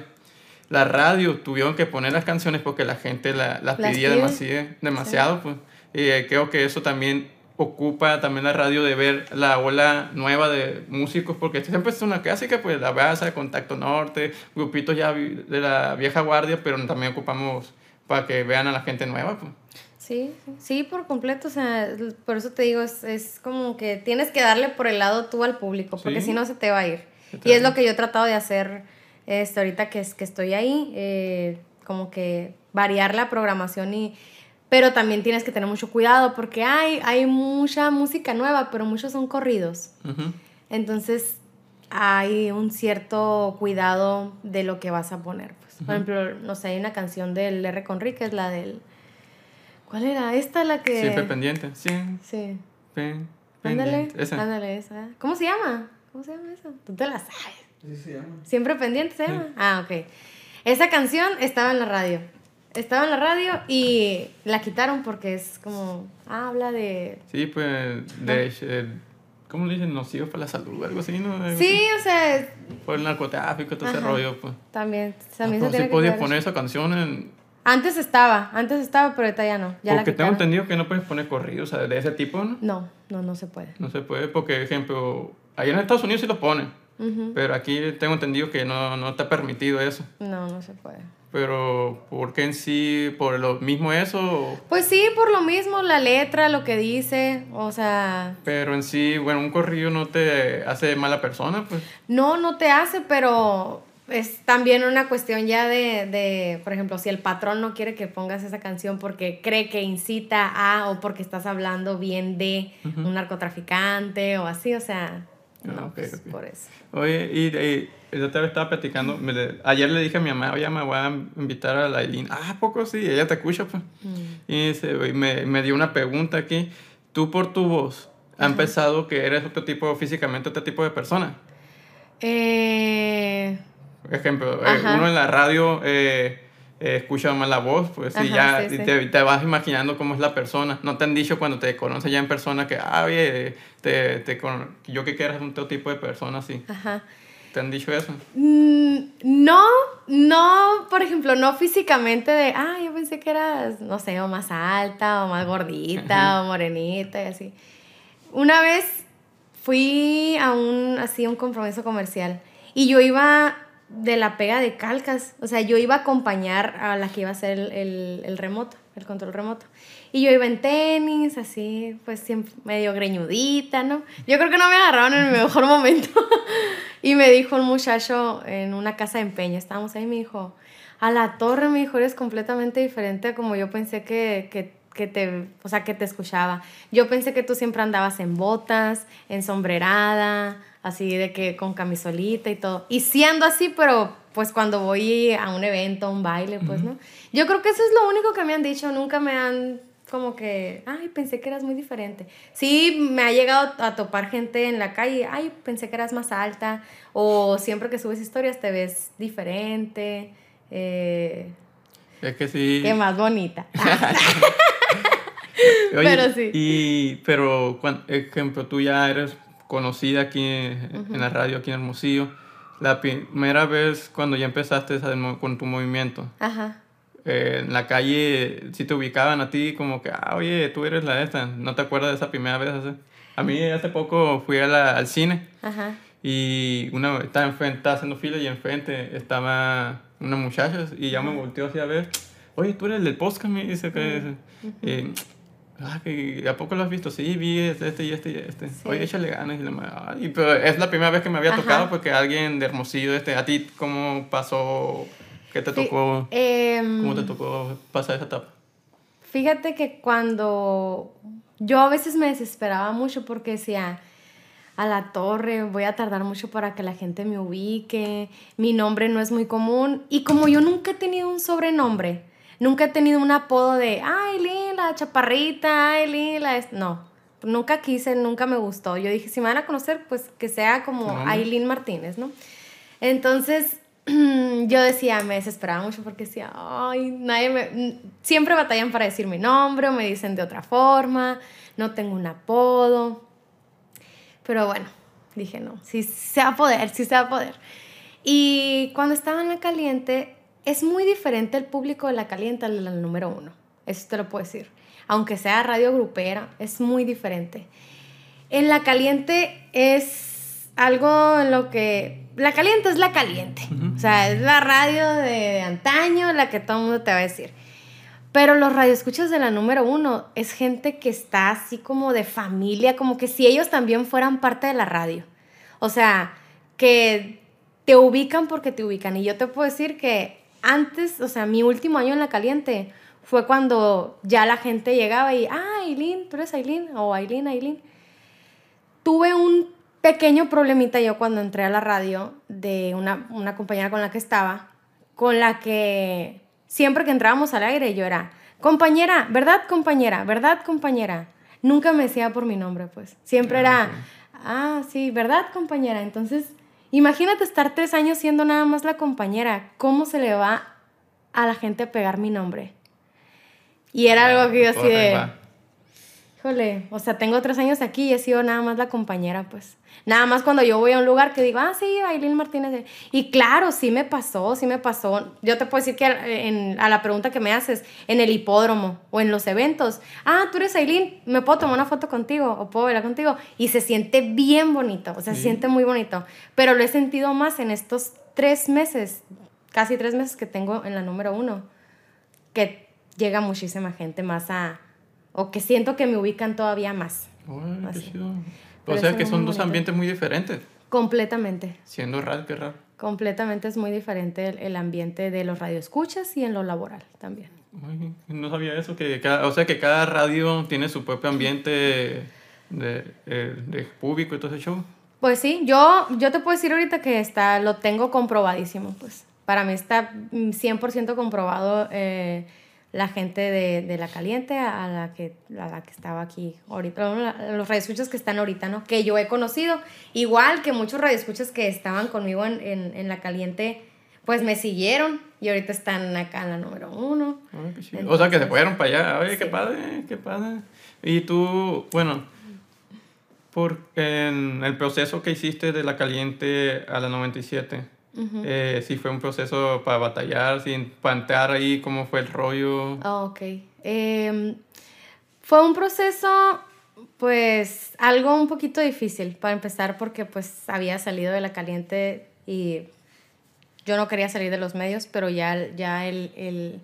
La radio tuvieron que poner las canciones porque la gente la- las Las pedía pide. demasiado, demasiado pues. Y eh, creo que eso también ocupa también la radio de ver la ola nueva de músicos, porque siempre es una clásica, pues la Baza, Contacto Norte, grupitos ya de la vieja guardia, pero también ocupamos para que vean a la gente nueva. Pues. Sí, sí, por completo, o sea, por eso te digo, es, es como que tienes que darle por el lado tú al público, porque Sí. si no se te va a ir. Y es lo que yo he tratado de hacer este, ahorita que, es, que estoy ahí, eh, como que variar la programación y... Pero también tienes que tener mucho cuidado porque hay, hay mucha música nueva, pero muchos son corridos. Entonces hay un cierto cuidado de lo que vas a poner. Pues. Por ejemplo, no sé, hay una canción del R. Conríquez, la del... ¿Cuál era? Esta la que... Siempre pendiente. Sí, Sí. pen- Ándale, pendiente. Esa. ándale, esa. ¿Cómo se llama? ¿Cómo se llama eso? Tú te la sabes. Sí se llama. Siempre pendiente se llama. Ah, ok. Esa canción estaba en la radio. Estaba en la radio y la quitaron porque es como... ah, habla de... Sí, pues, de, eh, ¿cómo le dicen? Nocivos para la salud, algo así, ¿no? Algo Sí, o sea, así. Por el narcotráfico, todo ese Ajá. rollo, pues. también, también se Entonces tiene que podías cuidar poner esa canción en... Antes estaba, antes estaba, pero ahorita ya no. Ya la porque tengo quitaron. entendido que no puedes poner corridos, o sea, de ese tipo, ¿no? No, no, no se puede. No se puede, porque, ejemplo, allá en Estados Unidos sí lo ponen, Ujú. pero aquí tengo entendido que no, no está permitido eso. No, no se puede. Pero, ¿por qué en sí? ¿Por lo mismo eso? Pues sí, por lo mismo, la letra, lo que dice, o sea, Pero en sí, bueno, un corrido no te hace mala persona, pues. no, no te hace, pero es también una cuestión ya de, de, por ejemplo, si el patrón no quiere que pongas esa canción porque cree que incita a o porque estás hablando bien de un narcotraficante o así, o sea, no, Ah, ok, pues, ok. por eso. Oye, y, y yo otra vez estaba platicando, me le- ayer le dije a mi mamá, oye, me voy a invitar a la Aileen. Ah, ¿a poco sí? Ella te escucha, pues. Mm. Y dice, me, me dio una pregunta aquí. Tú por tu voz, ¿ha empezado que eres otro tipo, físicamente otro tipo de persona? Eh, ejemplo, eh, uno en la radio eh, eh, escucha más la voz, pues y ya Te, te, vas imaginando cómo es la persona. No te han dicho cuando te conoces ya en persona que, ah, oye, te, te, yo que quieras un tipo de persona así. Ajá. ¿Te han dicho eso? Mm, no, no, por ejemplo, no físicamente de, ah, yo pensé que eras, no sé, o más alta, o más gordita, o morenita, y así. Una vez fui a un, así, un compromiso comercial y yo iba de la pega de calcas. O sea, yo iba a acompañar a la que iba a hacer el, el, remoto, el control remoto. Y yo iba en tenis, así, pues siempre medio greñudita, ¿no? Yo creo que no me agarraron en el mejor momento. <laughs> y me dijo un muchacho en una casa de empeño, estábamos ahí, me dijo, a la torre, me dijo, eres completamente diferente a como yo pensé que, que, que te, o sea, que te escuchaba. Yo pensé que tú siempre andabas en botas, en sombrerada, así de que con camisolita y todo. Y siendo así, pero pues cuando voy a un evento, a un baile, pues, ¿no? Yo creo que eso es lo único que me han dicho, nunca me han como que, ay, pensé que eras muy diferente. Sí, me ha llegado a topar gente en la calle, ay, pensé que eras más alta, o siempre que subes historias te ves diferente. Eh, es que sí. Qué más bonita. <laughs> pero sí. Y, pero, ejemplo, tú ya eres conocida aquí en, la radio, aquí en Hermosillo. La primera vez cuando ya empezaste con tu movimiento. Ajá. Eh, en la calle, si te ubicaban a ti como que, ah, oye, tú eres la esta. ¿No te acuerdas de esa primera vez? A mí hace poco fui al cine. Ajá. Y una estaba, enfrente, estaba haciendo fila y enfrente estaba una muchacha y ya me volteó así a ver. Oye, tú eres el del podcast, me dice que... Ah, que ¿a poco lo has visto? Sí, vi este, este y este y este. Oye, échale ganas. Y, pero es la primera vez que me había tocado porque alguien de Hermosillo, este, ¿a ti cómo pasó? ¿Qué te tocó? Em, ¿Cómo te tocó pasar esa etapa? Fíjate que cuando yo a veces me desesperaba mucho porque decía, a la torre, voy a tardar mucho para que la gente me ubique, mi nombre no es muy común y como yo nunca he tenido un sobrenombre, Nunca he tenido un apodo de, ay, la chaparrita, ay, la... No, nunca quise, nunca me gustó. Yo dije, si me van a conocer, pues que sea como Aileen Martínez, ¿no? Entonces, <clears throat> yo decía, me desesperaba mucho porque decía, ay, nadie me... Siempre batallan para decir mi nombre o me dicen de otra forma, no tengo un apodo. Pero bueno, dije, no, sí se va a poder, sí se va a poder. Y cuando estaba en la caliente, es muy diferente el público de la caliente al número uno. Eso te lo puedo decir. Aunque sea radio grupera, es muy diferente. En la caliente es algo en lo que... La caliente es la caliente. O sea, es la radio de antaño, la que todo el mundo te va a decir. Pero los radioescuchas de la número uno es gente que está así como de familia, como que si ellos también fueran parte de la radio. O sea, que te ubican porque te ubican. Y yo te puedo decir que antes, o sea, mi último año en la caliente fue cuando ya la gente llegaba y, ah, Aileen, tú eres Aileen, o Aileen, Aileen. Tuve un pequeño problemita yo cuando entré a la radio de una, una compañera con la que estaba, con la que siempre que entrábamos al aire yo era, compañera, ¿verdad compañera? ¿Verdad compañera? Nunca me decía por mi nombre, pues. Siempre ah, era, ah, sí, ¿verdad compañera? Entonces Imagínate estar tres años siendo nada más la compañera. ¿Cómo se le va a la gente a pegar mi nombre? Y era algo que yo así de... Híjole, o sea, tengo tres años aquí y he sido nada más la compañera, pues. Nada más cuando yo voy a un lugar que digo, ah, sí, Aileen Martínez. Y claro, sí me pasó, sí me pasó. Yo te puedo decir que a la pregunta que me haces, en el hipódromo o en los eventos, ah, tú eres Aileen, ¿me puedo tomar una foto contigo o puedo verla contigo? Y se siente bien bonito, o sea, se siente muy bonito. Pero lo he sentido más en estos tres meses, casi tres meses que tengo en la número uno, que llega muchísima gente más a o que siento que me ubican todavía más. o sea que son dos ambientes muy diferentes. Completamente. Siendo raro, qué raro. Completamente es muy diferente el, ambiente de los radioescuchas y en lo laboral también. no sabía eso, que o sea que cada radio tiene su propio ambiente de, eh, de público y todo ese show. Pues sí, yo, yo te puedo decir ahorita que está, lo tengo comprobadísimo, pues. Para mí está 100% comprobado eh, la gente de, de, la caliente a la que, a la que estaba aquí ahorita, los radioescuchas que están ahorita, ¿no? Que yo he conocido, igual que muchos radioescuchas que estaban conmigo en, en, en la caliente pues me siguieron y ahorita están acá en la número uno. o sea, que se fueron para allá. Oye, qué padre, qué padre. Y tú, bueno, por en el proceso que hiciste de la caliente a la 97, eh, si fue un proceso para batallar, sin pantear ahí, ¿cómo fue el rollo? Ah, ok. Em, fue un proceso, pues, algo un poquito difícil, para empezar, porque pues había salido de la caliente y yo no quería salir de los medios, pero ya, ya, el,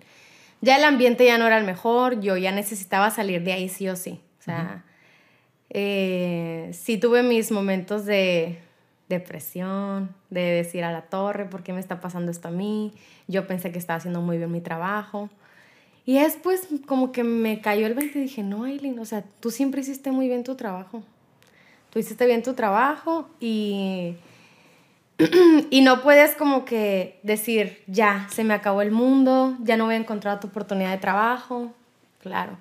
ya el ambiente ya no era el mejor, yo ya necesitaba salir de ahí sí o sí. O sea, eh, sí tuve mis momentos de depresión, de decir a la torre, ¿por qué me está pasando esto a mí? Yo pensé que estaba haciendo muy bien mi trabajo. Y después como que me cayó el 20 y dije, no, Aileen, o sea, tú siempre hiciste muy bien tu trabajo. Tú hiciste bien tu trabajo y <clears throat> y no puedes como que decir, ya, se me acabó el mundo, ya no voy a encontrar tu oportunidad de trabajo. Claro.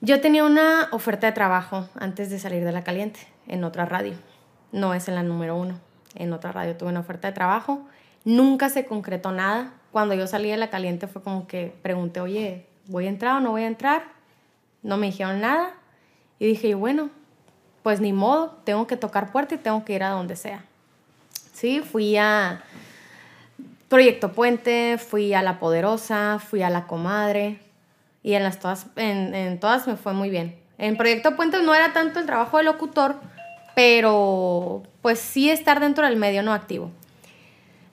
Yo tenía una oferta de trabajo antes de salir de la caliente en otra radio. No es en la número uno. En otra radio tuve una oferta de trabajo. Nunca se concretó nada. Cuando yo salí de la caliente fue como que pregunté, oye, ¿voy a entrar o no voy a entrar? No me dijeron nada. Y dije, bueno, pues ni modo, tengo que tocar puerta y tengo que ir a donde sea. Sí, fui a Proyecto Puente, fui a La Poderosa, fui a La Comadre y en, las todas, en, todas me fue muy bien. En Proyecto Puente no era tanto el trabajo de locutor, pero pues sí estar dentro del medio no activo.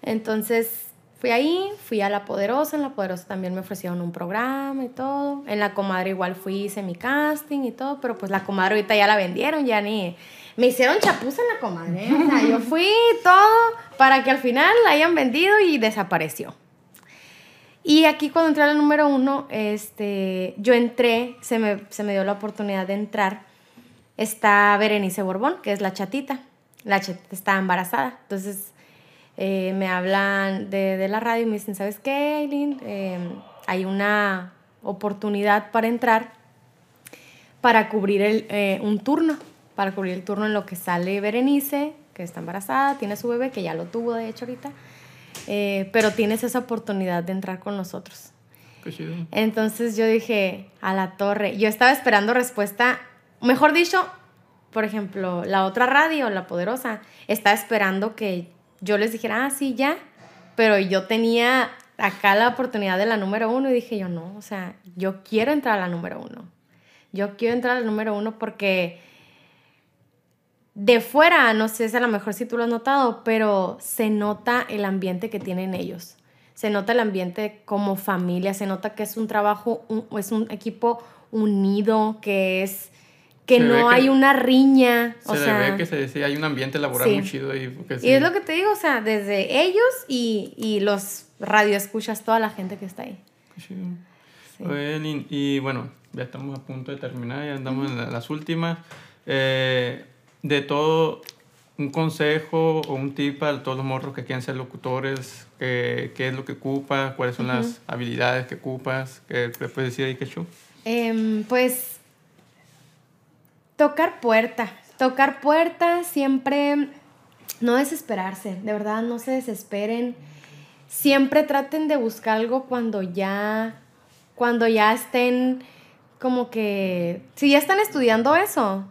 Entonces fui ahí, fui a La Poderosa, en La Poderosa también me ofrecieron un programa y todo. En La Comadre igual fui, hice casting y todo, pero pues La Comadre ahorita ya la vendieron, ya ni me hicieron chapuza en la comadre. O sea, yo fui todo para que al final la hayan vendido y desapareció. Y aquí cuando entré a número uno, este, yo entré, se me, se me dio la oportunidad de entrar. Está Berenice Borbón, que es la chatita. La chatita está embarazada. Entonces eh, me hablan de, de, la radio y me dicen, ¿sabes qué, Aileen? Em, hay una oportunidad para entrar para cubrir el, eh, un turno para cubrir el turno en lo que sale Berenice, que está embarazada, tiene su bebé, que ya lo tuvo de hecho ahorita, eh, pero tienes esa oportunidad de entrar con nosotros. Entonces yo dije, a la torre, yo estaba esperando respuesta, mejor dicho, por ejemplo, la otra radio, la poderosa, estaba esperando que yo les dijera, ah, sí, ya, pero yo tenía acá la oportunidad de la número uno y dije yo, no, o sea, yo quiero entrar a la número uno. Yo quiero entrar a la número uno porque de fuera, no sé si a lo mejor si tú lo has notado, pero se nota el ambiente que tienen ellos. Se nota el ambiente como familia, se nota que es un trabajo, es un equipo unido, que es que no hay una riña. Se o sea, ve que se, hay un ambiente laboral muy chido. Y, y es lo que te digo, o sea, desde ellos y, y los radioescuchas, toda la gente que está ahí. Sí. y bueno, ya estamos a punto de terminar, ya andamos en las últimas. Eh, de todo un consejo o un tip para todos los morros que quieren ser locutores, qué es lo que ocupas, cuáles son las habilidades que ocupas, qué puedes decir ahí, Quechu? Eh, pues tocar puerta, tocar puerta siempre, no desesperarse, de verdad no se desesperen, siempre traten de buscar algo cuando ya, cuando ya estén como que, si ya están estudiando eso,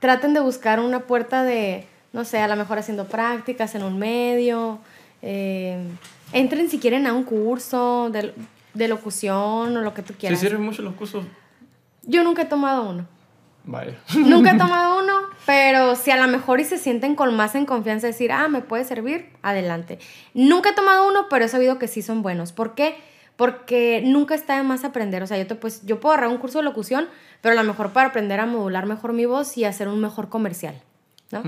traten de buscar una puerta de, no sé, a lo mejor haciendo prácticas en un medio. Eh, entren si quieren a un curso de, de, locución o lo que tú quieras. ¿Se sirven mucho los cursos? Yo nunca he tomado uno. Vaya. Nunca he <laughs> tomado uno, pero si a lo mejor y se sienten con más en confianza decir, ah, me puede servir, adelante. Nunca he tomado uno, pero he sabido que sí son buenos. ¿Por qué? Porque nunca está de más aprender. O sea, yo, te, pues, yo puedo agarrar un curso de locución, pero a lo mejor para aprender a modular mejor mi voz y hacer un mejor comercial, ¿no?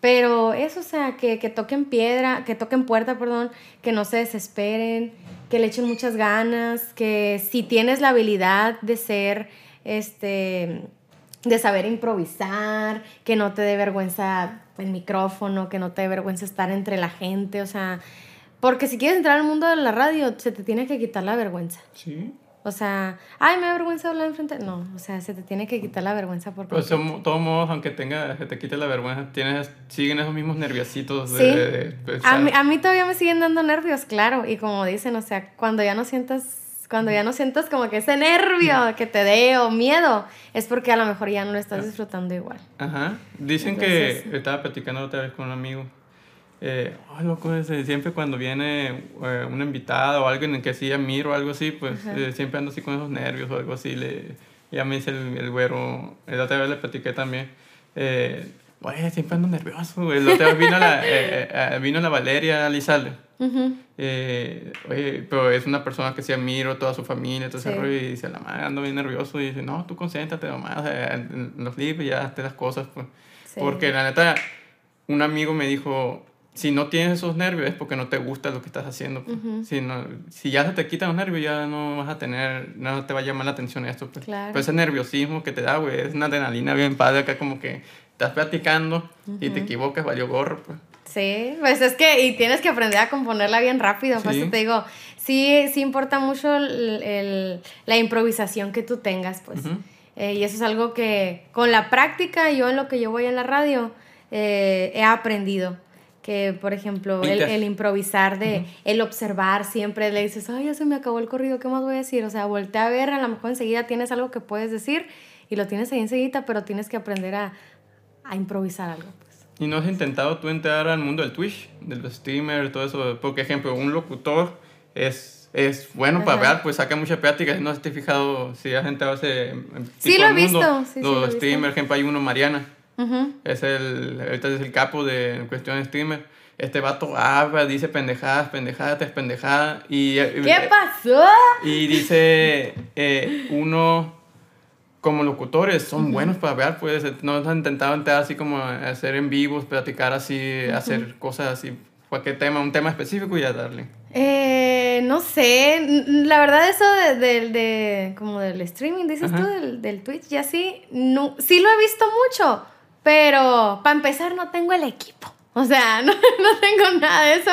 Pero eso, o sea, que, que, toquen piedra, que toquen puerta, perdón, que no se desesperen, que le echen muchas ganas, que si tienes la habilidad de ser, este, de saber improvisar, que no te dé vergüenza el micrófono, que no te dé vergüenza estar entre la gente, o sea, porque si quieres entrar al mundo de la radio, se te tiene que quitar la vergüenza. Sí. O sea, ay, me da vergüenza hablar enfrente. No, o sea, se te tiene que quitar la vergüenza por Pues de todos modos, aunque tenga, se te quite la vergüenza, tienes, siguen esos mismos nerviositos. De, pues, a, mí, a mí todavía me siguen dando nervios, claro. Y como dicen, o sea, cuando ya no sientas cuando ya no sientas como que ese nervio que te dé o miedo, es porque a lo mejor ya no lo estás disfrutando igual. Ajá. Dicen que estaba platicando otra vez con un amigo eh, oh, loco, siempre cuando viene eh, una invitada o alguien en que sí admiro o algo así, pues eh, siempre ando así con esos nervios o algo así. Le, ya me dice el, el güero, el otra vez le platiqué también. Eh, Oye, siempre ando nervioso. Vez vino la, <laughs> eh, eh, vino la Valeria Lizalde. oye, pero es una persona que sí admiro, toda su familia, todo ese rollo, y dice, la madre, ando bien nervioso. Y dice, no, tú concéntrate nomás en los libros y ya hazte las cosas. Pues. Porque la neta, un amigo me dijo, si no tienes esos nervios es porque no te gusta lo que estás haciendo. Pues. si, no, si ya se te quitan los nervios, ya no vas a tener, no te va a llamar la atención esto. Pues. Pero ese nerviosismo que te da, güey, es una adrenalina bien padre acá como que estás platicando y te equivocas, valió gorro. Pues. Sí, pues es que, y tienes que aprender a componerla bien rápido, pues te digo, sí, sí importa mucho el, la improvisación que tú tengas, pues. Eh, y eso es algo que con la práctica, yo en lo que yo voy en la radio, eh, he aprendido que, por ejemplo, el, el improvisar, de el observar, siempre le dices, ay, ya se me acabó el corrido, ¿qué más voy a decir? O sea, voltea a ver, a lo mejor enseguida tienes algo que puedes decir y lo tienes ahí enseguida, pero tienes que aprender a, a improvisar algo. Pues. ¿Y no has intentado tú entrar al mundo del Twitch, del streamer, todo eso? Por ejemplo, un locutor es, es bueno para ver, pues saca mucha práctica. No has fijado si has entrado ese Sí, lo he visto. Sí, los streamers, ejemplo, hay uno, Mariana es el, ahorita es el capo de en cuestión de streamer. Este vato habla, dice pendejadas, pendejadas, es pendejada. Y, ¿Qué pasó? Y dice, eh, uno como locutores son buenos para hablar, pues no han intentado entrar así como hacer en vivos, platicar así, hacer cosas así, cualquier tema, un tema específico y ya darle. Eh, no sé, la verdad eso de, de, como del streaming, dices tú, del, del Twitch, ya sí, no, sí lo he visto mucho, pero para empezar no tengo el equipo. O sea, <laughs> no, no, tengo nada de eso.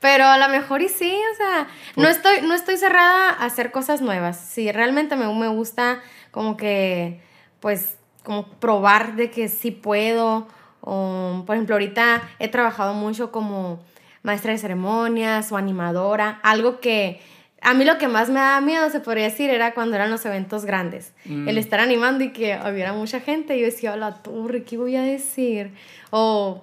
Pero a lo mejor y sí, o sea, no estoy, no estoy cerrada a hacer cosas nuevas. Si realmente me, me gusta como que, pues, como probar de que sí puedo. O, por ejemplo, ahorita he trabajado mucho como maestra de ceremonias o animadora, algo que a mí lo que más me daba miedo, se podría decir, era cuando eran los eventos grandes. Mm. El estar animando y que hubiera mucha gente. Y yo decía, la torre, ¿qué voy a decir? O,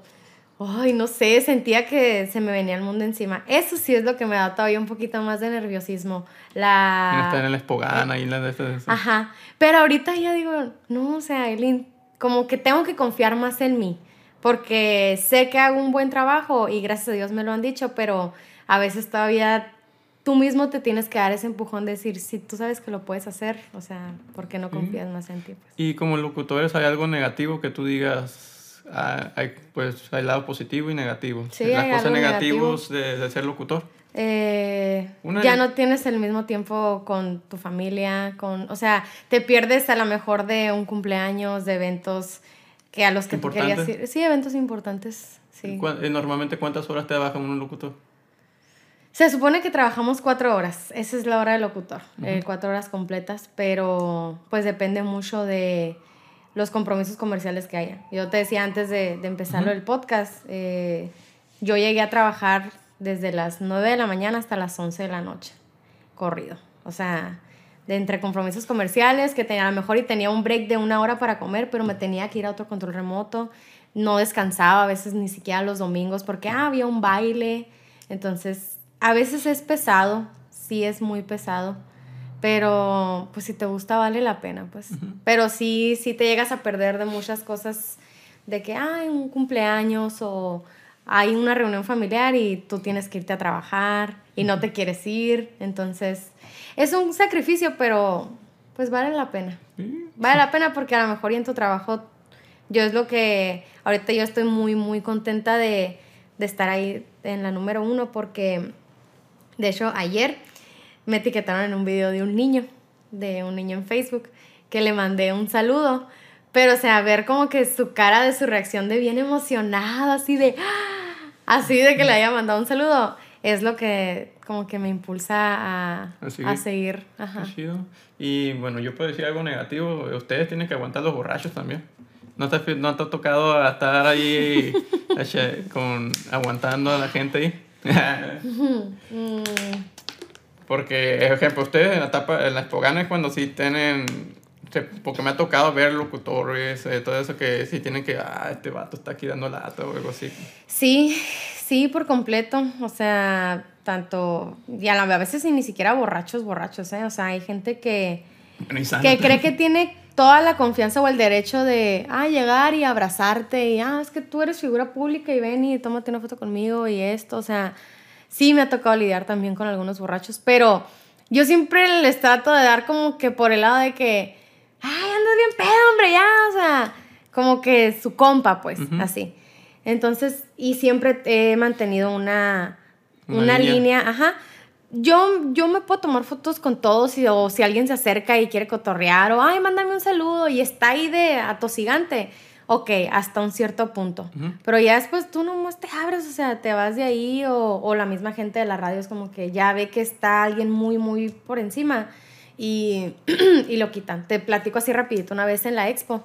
ay, no sé, sentía que se me venía el mundo encima. Eso sí es lo que me da todavía un poquito más de nerviosismo. La... Estar en la espogana y la de esas. Ajá. Pero ahorita ya digo, no, o sea, Eileen, como que tengo que confiar más en mí. Porque sé que hago un buen trabajo y gracias a Dios me lo han dicho, pero a veces todavía tú mismo te tienes que dar ese empujón de decir, si tú sabes que lo puedes hacer, o sea, ¿por qué no confías más en ti? Pues? Y como locutores, ¿hay algo negativo que tú digas? Ah, hay, pues hay lado positivo y negativo. Sí, Las cosas negativas de, ser locutor. Eh, ya no tienes el mismo tiempo con tu familia, con, o sea, te pierdes a lo mejor de un cumpleaños, de eventos que a los que tú querías ir. Sí, eventos importantes, sí. Eh, normalmente, ¿cuántas horas te trabaja un locutor? Se supone que trabajamos cuatro horas, esa es la hora del locutor, eh, cuatro horas completas, pero pues depende mucho de los compromisos comerciales que haya. Yo te decía antes de, de empezar el podcast, eh, yo llegué a trabajar desde las 9 de la mañana hasta las 11 de la noche, corrido. O sea, de entre compromisos comerciales, que tenía a lo mejor y tenía un break de una hora para comer, pero me tenía que ir a otro control remoto. No descansaba a veces ni siquiera los domingos porque ah, había un baile. Entonces a veces es pesado, sí es muy pesado, pero pues si te gusta vale la pena, pues. Pero sí, sí te llegas a perder de muchas cosas, de que hay un cumpleaños o hay una reunión familiar y tú tienes que irte a trabajar y no te quieres ir, entonces es un sacrificio, pero pues vale la pena. Vale la pena porque a lo mejor y en tu trabajo, yo es lo que, ahorita yo estoy muy, muy contenta de, de estar ahí en la número uno porque de hecho, ayer me etiquetaron en un video de un niño, de un niño en Facebook, que le mandé un saludo. Pero, o sea, ver como que su cara de su reacción de bien emocionado, así de... ¡ah! Así de que le haya mandado un saludo. es lo que como que me impulsa a, a seguir. Ajá. Y bueno, yo puedo decir algo negativo, ustedes tienen que aguantar los borrachos también. ¿No te, no te ha tocado estar ahí <laughs> con, aguantando a la gente ahí? <laughs> Porque, ejemplo, ustedes en la etapa, en las poganas cuando sí tienen, porque me ha tocado ver locutores, eh, todo eso que sí tienen que, ah, este vato está aquí dando lata o algo así. Sí, sí, por completo. O sea, tanto, y a, a veces ni siquiera borrachos, borrachos, ¿eh? O sea, hay gente que, que cree que tiene toda la confianza o el derecho de, ah, llegar y abrazarte y, ah, es que tú eres figura pública y ven y tómate una foto conmigo y esto, o sea sí me ha tocado lidiar también con algunos borrachos, pero yo siempre les trato de dar como que por el lado de que, ay, andas bien pedo, hombre, ya, o sea, como que su compa, pues, así. Entonces, y siempre he mantenido una, una, línea. ajá. Yo, yo me puedo tomar fotos con todos y, o si alguien se acerca y quiere cotorrear o, ay, mándame un saludo y está ahí de atosigante ok, hasta un cierto punto. Pero ya después tú nomás te abres, o sea, te vas de ahí o, o, la misma gente de la radio es como que ya ve que está alguien muy, muy por encima y, <clears throat> y lo quitan. Te platico así rapidito, una vez en la expo,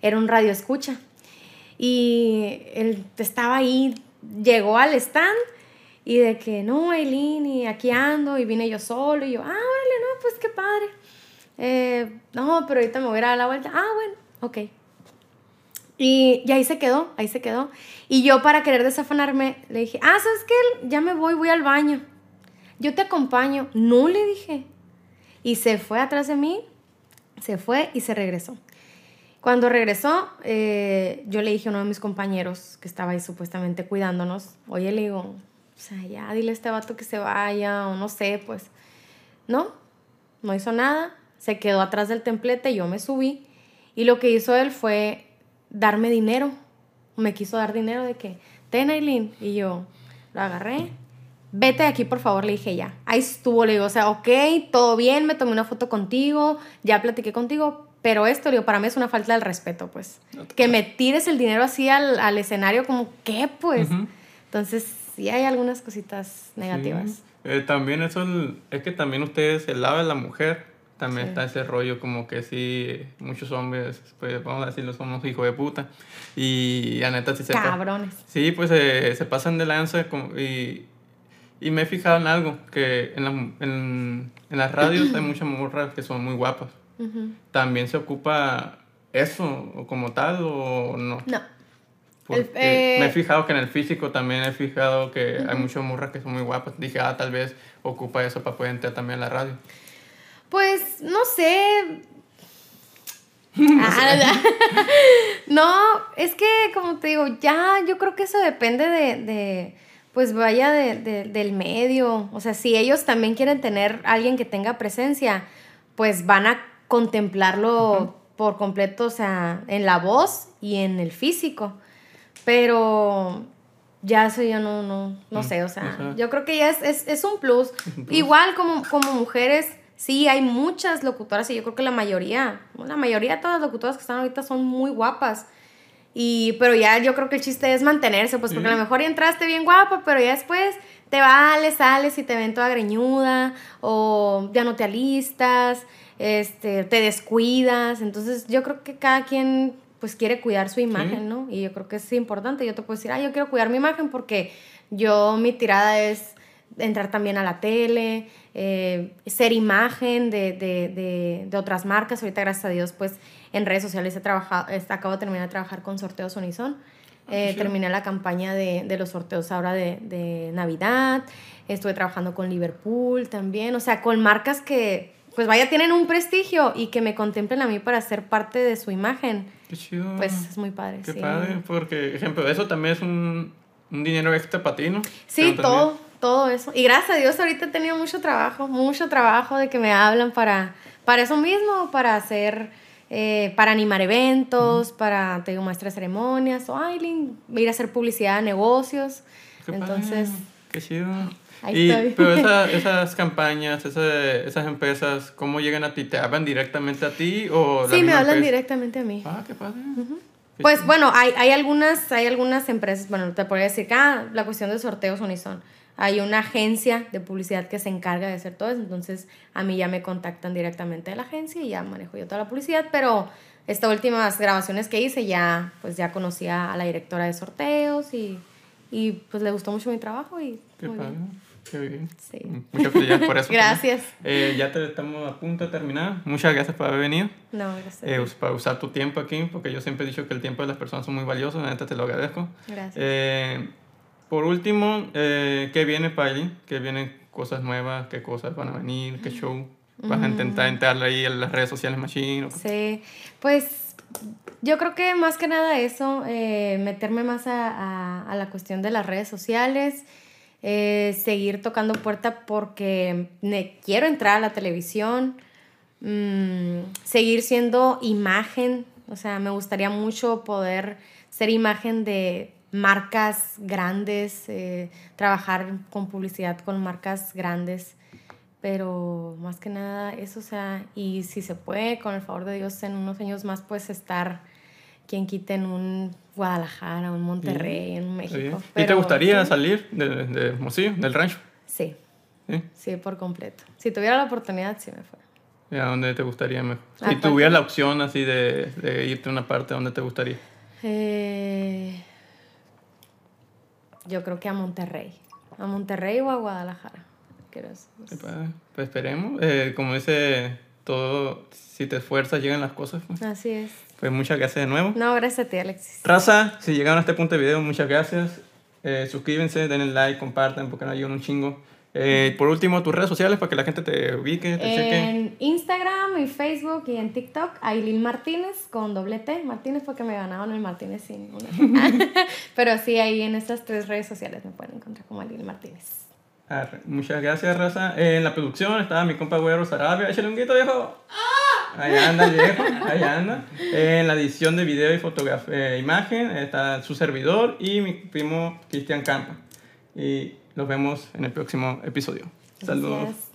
era un radio escucha y él estaba ahí, llegó al stand y de que, no, Aileen, y aquí ando, y vine yo solo, y yo, ah, órale, no, pues qué padre. Eh, no, pero ahorita me voy a dar la vuelta. Ah, bueno, ok. Y, ahí se quedó, ahí se quedó. Y yo para querer desafanarme le dije, ah, ¿sabes qué? Ya me voy, voy al baño. Yo te acompaño. No le dije. Y se fue atrás de mí, se fue y se regresó. Cuando regresó, eh, yo le dije a uno de mis compañeros que estaba ahí supuestamente cuidándonos, oye, le digo, o sea, ya dile a este vato que se vaya, o no sé, pues. No, no hizo nada, se quedó atrás del templete, yo me subí, y lo que hizo él fue darme dinero. Me quiso dar dinero de que, ten Aileen. Y yo lo agarré. Vete de aquí, por favor, le dije ya. Ahí estuvo, le digo, o sea, ok, todo bien, me tomé una foto contigo, ya platiqué contigo, pero esto, digo, para mí es una falta de respeto, pues. que me tires el dinero así al, al escenario, como, ¿qué, pues? Entonces, sí hay algunas cositas negativas. Eh, también eso, es que también ustedes, el lado de la mujer, también está ese rollo como que sí, muchos hombres, pues vamos a decirlo, somos hijos de puta. Y la neta sí se... Cabrones. Sí, pues eh, se pasan de lanza y, y me he fijado en algo, que en, la, en, en las radios hay muchas morras que son muy guapas. ¿También se ocupa eso como tal o no? No. Porque me he eh, fijado que en el físico también he fijado que hay muchas morras que son muy guapas. Dije, ah, tal vez ocupa eso para poder entrar también a la radio. Pues no sé. <laughs> Ah, <laughs> no, es que como te digo, ya yo creo que eso depende de, pues vaya del medio. O sea, si ellos también quieren tener alguien que tenga presencia, pues van a contemplarlo por completo, o sea, en la voz y en el físico. Pero ya eso yo no, no, no mm, sé, o sea, yo creo que ya es, es, <laughs> un, plus. Igual como, como mujeres Sí, hay muchas locutoras y yo creo que la mayoría, la mayoría de todas las locutoras que están ahorita son muy guapas. Y, pero ya yo creo que el chiste es mantenerse, pues porque a lo mejor ya entraste bien guapa, pero ya después te vales, sales y te ven toda greñuda, o ya no te alistas, este, te descuidas. Entonces yo creo que cada quien pues quiere cuidar su imagen, ¿no? Y yo creo que es importante. Yo te puedo decir, ah, yo quiero cuidar mi imagen porque yo mi tirada es entrar también a la tele, eh, ser imagen de, de, de, otras marcas. Ahorita, gracias a Dios, pues en redes sociales he trabajado, acabo de terminar de trabajar con Sorteos Unison. Ah, eh, terminé la campaña de, de, los sorteos ahora de, de, Navidad. Estuve trabajando con Liverpool también. O sea, con marcas que, pues vaya, tienen un prestigio y que me contemplen a mí para ser parte de su imagen. Qué chido. Pues es muy padre. Qué padre, porque, ejemplo, eso también es un, un dinero extra para ti, ¿no? Sí, todo todo eso. Y gracias a Dios ahorita he tenido mucho trabajo, mucho trabajo de que me hablan para, para eso mismo, para hacer, eh, para animar eventos, para, te digo, maestra de ceremonias, o ay, ir a hacer publicidad de negocios. Entonces... Qué chido. y, pero <laughs> esas campañas, esas, empresas, ¿cómo llegan a ti? ¿Te hablan directamente a ti o Sí, me hablan directamente a mí. Ah, qué padre. Pues bueno, hay, hay, algunas, hay algunas empresas, bueno, te podría decir que ah, la cuestión de sorteos Unison hay una agencia de publicidad que se encarga de hacer todo eso, entonces a mí ya me contactan directamente de la agencia y ya manejo yo toda la publicidad, pero estas últimas grabaciones que hice ya, pues ya conocía a la directora de sorteos y, y pues le gustó mucho mi trabajo y... Qué muy padre. bien. Qué bien. Sí. Muchas felicidades por <laughs> eso. Gracias. Eh, ya te, estamos a punto de terminar. Muchas gracias por haber venido. No, gracias. eh, para usar tu tiempo aquí, porque yo siempre he dicho que el tiempo de las personas son muy valiosos. La neta te lo agradezco. Gracias. Eh, por último, eh, ¿qué viene para allí? ¿Qué vienen cosas nuevas? ¿Qué cosas van a venir? ¿Qué show? ¿Vas a intentar entrarle ahí en las redes sociales Machine? Sí, pues yo creo que más que nada eso, eh, meterme más a, a- a la cuestión de las redes sociales, eh, seguir tocando puerta porque quiero entrar a la televisión, mm, seguir siendo imagen, o sea, me gustaría mucho poder ser imagen de marcas grandes, eh, trabajar con publicidad con marcas grandes pero más que nada eso, o sea, y si se puede, con el favor de Dios, en unos años más, pues estar, quien quite en un Guadalajara, un Monterrey, en Está bien. México. ¿Y te gustaría sí, salir de, de del rancho? Sí, ¿Sí? sí, por completo. Si tuviera la oportunidad, sí me fuera. ¿Y ¿A dónde te gustaría mejor? ¿A Si cuál tuvieras la opción así de, de irte a una parte, ¿a dónde te gustaría? Eh, yo creo que a Monterrey. A Monterrey o a Guadalajara. Pues esperemos. Eh, como dice todo, si te esfuerzas, llegan las cosas. Pues, Así es. Pues muchas gracias de nuevo. No, gracias a ti, Alexis. Raza, si llegaron a este punto de video, muchas gracias. Eh, suscríbanse, denle like, compartan, porque nos ayudan un chingo. Eh, por último, tus redes sociales para que la gente te ubique, te cheque. En Instagram y Facebook y en TikTok, Ailín Martínez con doble T. Martínez porque me ganaron el Martínez sin una. <laughs> <laughs> Pero sí, ahí en esas tres redes sociales me pueden encontrar como Ailín Martínez. Arre, Muchas gracias, Raza. Eh, en la producción estaba mi compa Güero Sarabia. Échale un grito, viejo. Ahí anda <laughs> viejo, ahí anda. Eh, en la edición de video y fotografía, imagen está su servidor y mi primo Cristian Campa. Y los vemos en el próximo episodio. Saludos. Gracias.